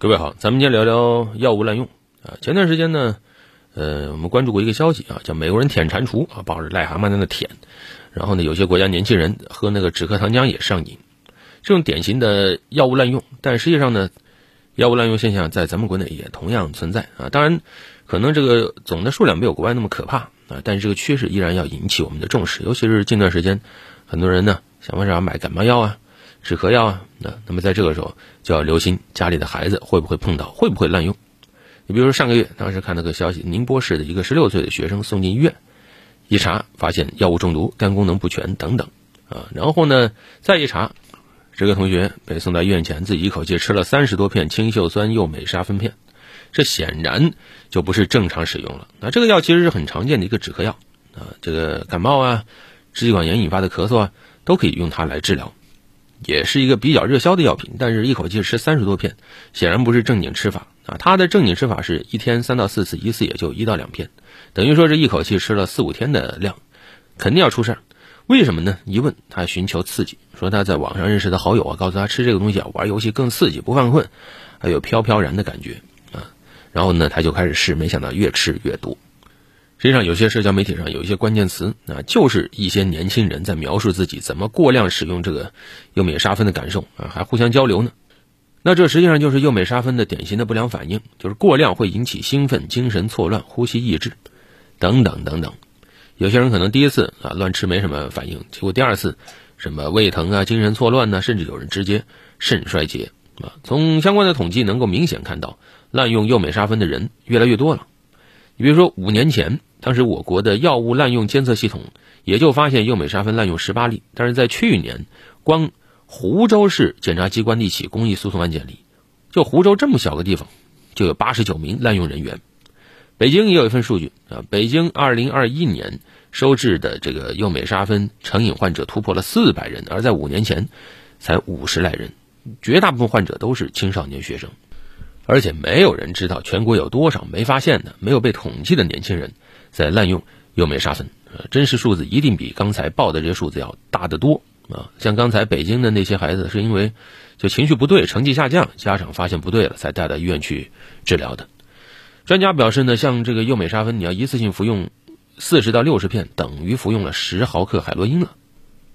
各位好，咱们今天聊聊药物滥用啊。前段时间呢，呃，我们关注过一个消息啊，叫美国人舔蟾蜍啊，抱着癞蛤蟆在那舔，然后呢，有些国家年轻人喝那个止咳糖浆也上瘾，这种典型的药物滥用。但实际上呢，药物滥用现象在咱们国内也同样存在啊。当然，可能这个总的数量没有国外那么可怕啊，但是这个趋势依然要引起我们的重视，尤其是近段时间，很多人呢想方设法买感冒药啊。止咳药啊，那那么在这个时候就要留心家里的孩子会不会碰到，会不会滥用。你比如说上个月，当时看到个消息，宁波市的一个十六岁的学生送进医院，一查发现药物中毒、肝功能不全等等啊。然后呢，再一查，这个同学被送到医院前，自己一口气吃了三十多片氢溴酸右美沙芬片，这显然就不是正常使用了。那这个药其实是很常见的一个止咳药啊，这个感冒啊、支气管炎引发的咳嗽啊，都可以用它来治疗。也是一个比较热销的药品，但是一口气吃三十多片，显然不是正经吃法啊！他的正经吃法是一天三到四次，一次也就一到两片，等于说这一口气吃了四五天的量，肯定要出事儿。为什么呢？一问他寻求刺激，说他在网上认识的好友啊，告诉他吃这个东西啊，玩游戏更刺激，不犯困，还有飘飘然的感觉啊。然后呢，他就开始试，没想到越吃越多。实际上，有些社交媒体上有一些关键词啊，就是一些年轻人在描述自己怎么过量使用这个右美沙芬的感受啊，还互相交流呢。那这实际上就是右美沙芬的典型的不良反应，就是过量会引起兴奋、精神错乱、呼吸抑制等等等等。有些人可能第一次啊乱吃没什么反应，结果第二次什么胃疼啊、精神错乱呢，甚至有人直接肾衰竭啊。从相关的统计能够明显看到，滥用右美沙芬的人越来越多了。你比如说五年前。当时我国的药物滥用监测系统也就发现右美沙芬滥用十八例，但是在去年，光湖州市检察机关一起公益诉讼案件里，就湖州这么小个地方，就有八十九名滥用人员。北京也有一份数据啊，北京二零二一年收治的这个右美沙芬成瘾患者突破了四百人，而在五年前才五十来人，绝大部分患者都是青少年学生，而且没有人知道全国有多少没发现的、没有被统计的年轻人。在滥用右美沙芬，呃，真实数字一定比刚才报的这些数字要大得多啊！像刚才北京的那些孩子，是因为就情绪不对，成绩下降，家长发现不对了，才带到医院去治疗的。专家表示呢，像这个右美沙芬，你要一次性服用四十到六十片，等于服用了十毫克海洛因了。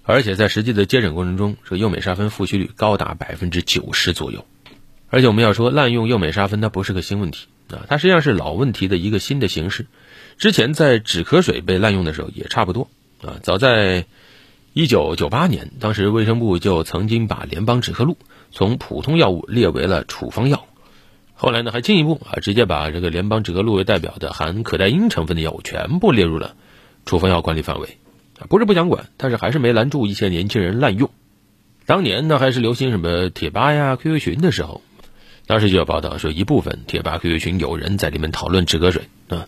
而且在实际的接诊过程中，这个右美沙芬复吸率高达百分之九十左右。而且我们要说，滥用右美沙芬它不是个新问题啊，它实际上是老问题的一个新的形式。之前在止咳水被滥用的时候也差不多啊。早在一九九八年，当时卫生部就曾经把联邦止咳露从普通药物列为了处方药。后来呢，还进一步啊，直接把这个联邦止咳露为代表的含可待因成分的药物全部列入了处方药管理范围。啊，不是不想管，但是还是没拦住一些年轻人滥用。当年呢，还是流行什么贴吧呀、QQ 群的时候，当时就有报道说，一部分贴吧、QQ 群有人在里面讨论止咳水啊。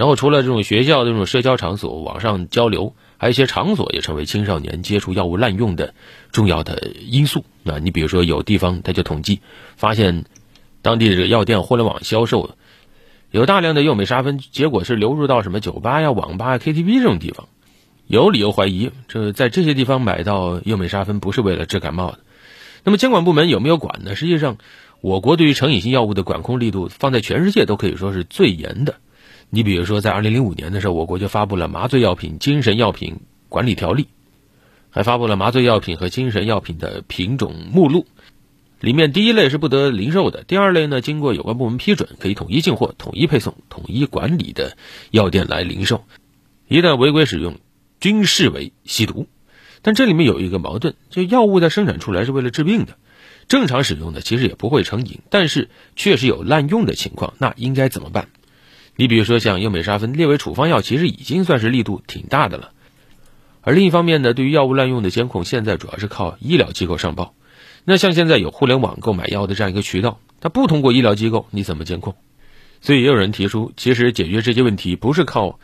然后，除了这种学校的这种社交场所、网上交流，还有一些场所也成为青少年接触药物滥用的重要的因素。啊，你比如说，有地方他就统计发现，当地的这个药店、互联网销售有大量的右美沙芬，结果是流入到什么酒吧呀、网吧、KTV 这种地方。有理由怀疑，这在这些地方买到右美沙芬不是为了治感冒的。那么，监管部门有没有管呢？实际上，我国对于成瘾性药物的管控力度，放在全世界都可以说是最严的。你比如说，在二零零五年的时候，我国就发布了《麻醉药品、精神药品管理条例》，还发布了麻醉药品和精神药品的品种目录。里面第一类是不得零售的，第二类呢，经过有关部门批准，可以统一进货、统一配送、统一管理的药店来零售。一旦违规使用，均视为吸毒。但这里面有一个矛盾，就药物在生产出来是为了治病的，正常使用的其实也不会成瘾，但是确实有滥用的情况，那应该怎么办？你比如说，像右美沙芬列为处方药，其实已经算是力度挺大的了。而另一方面呢，对于药物滥用的监控，现在主要是靠医疗机构上报。那像现在有互联网购买药的这样一个渠道，它不通过医疗机构，你怎么监控？所以也有人提出，其实解决这些问题不是靠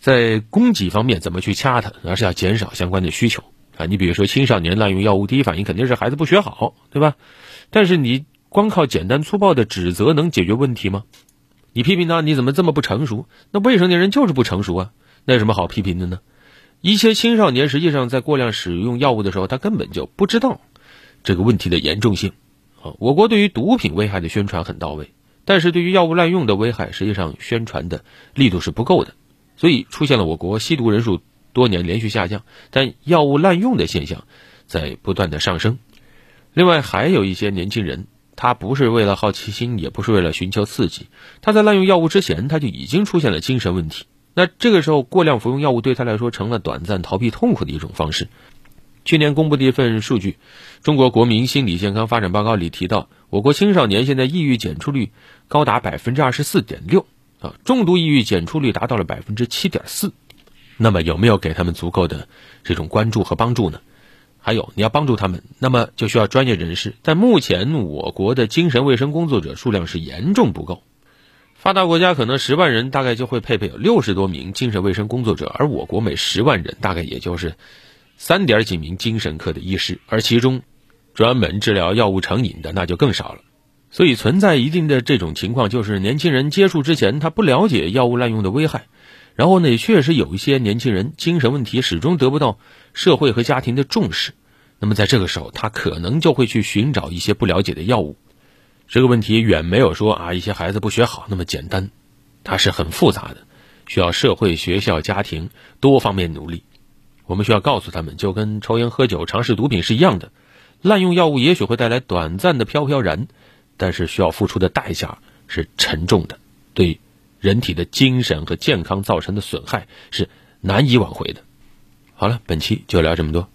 在供给方面怎么去掐它，而是要减少相关的需求啊。你比如说，青少年滥用药物，第一反应肯定是孩子不学好，对吧？但是你光靠简单粗暴的指责能解决问题吗？你批评他，你怎么这么不成熟？那未成年人就是不成熟啊，那有什么好批评的呢？一些青少年实际上在过量使用药物的时候，他根本就不知道这个问题的严重性，啊，我国对于毒品危害的宣传很到位，但是对于药物滥用的危害，实际上宣传的力度是不够的，所以出现了我国吸毒人数多年连续下降，但药物滥用的现象在不断的上升。另外，还有一些年轻人，他不是为了好奇心，也不是为了寻求刺激，他在滥用药物之前，他就已经出现了精神问题。那这个时候，过量服用药物对他来说成了短暂逃避痛苦的一种方式。去年公布的一份数据，《中国国民心理健康发展报告》里提到，我国青少年现在抑郁检出率高达百分之二十四点六啊，重度抑郁检出率达到了百分之七点四。那么有没有给他们足够的这种关注和帮助呢？还有，你要帮助他们，那么就需要专业人士。但目前我国的精神卫生工作者数量是严重不够。发达国家可能十万人大概就会配备有六十多名精神卫生工作者，而我国每十万人大概也就是三点几名精神科的医师，而其中专门治疗药物成瘾的那就更少了。所以存在一定的这种情况，就是年轻人接触之前他不了解药物滥用的危害，然后呢，也确实有一些年轻人精神问题始终得不到社会和家庭的重视，那么在这个时候，他可能就会去寻找一些不了解的药物。这个问题远没有说啊一些孩子不学好那么简单，它是很复杂的，需要社会、学校、家庭多方面努力。我们需要告诉他们，就跟抽烟、喝酒、尝试毒品是一样的，滥用药物也许会带来短暂的飘飘然，但是需要付出的代价是沉重的，对人体的精神和健康造成的损害是难以挽回的。好了，本期就聊这么多。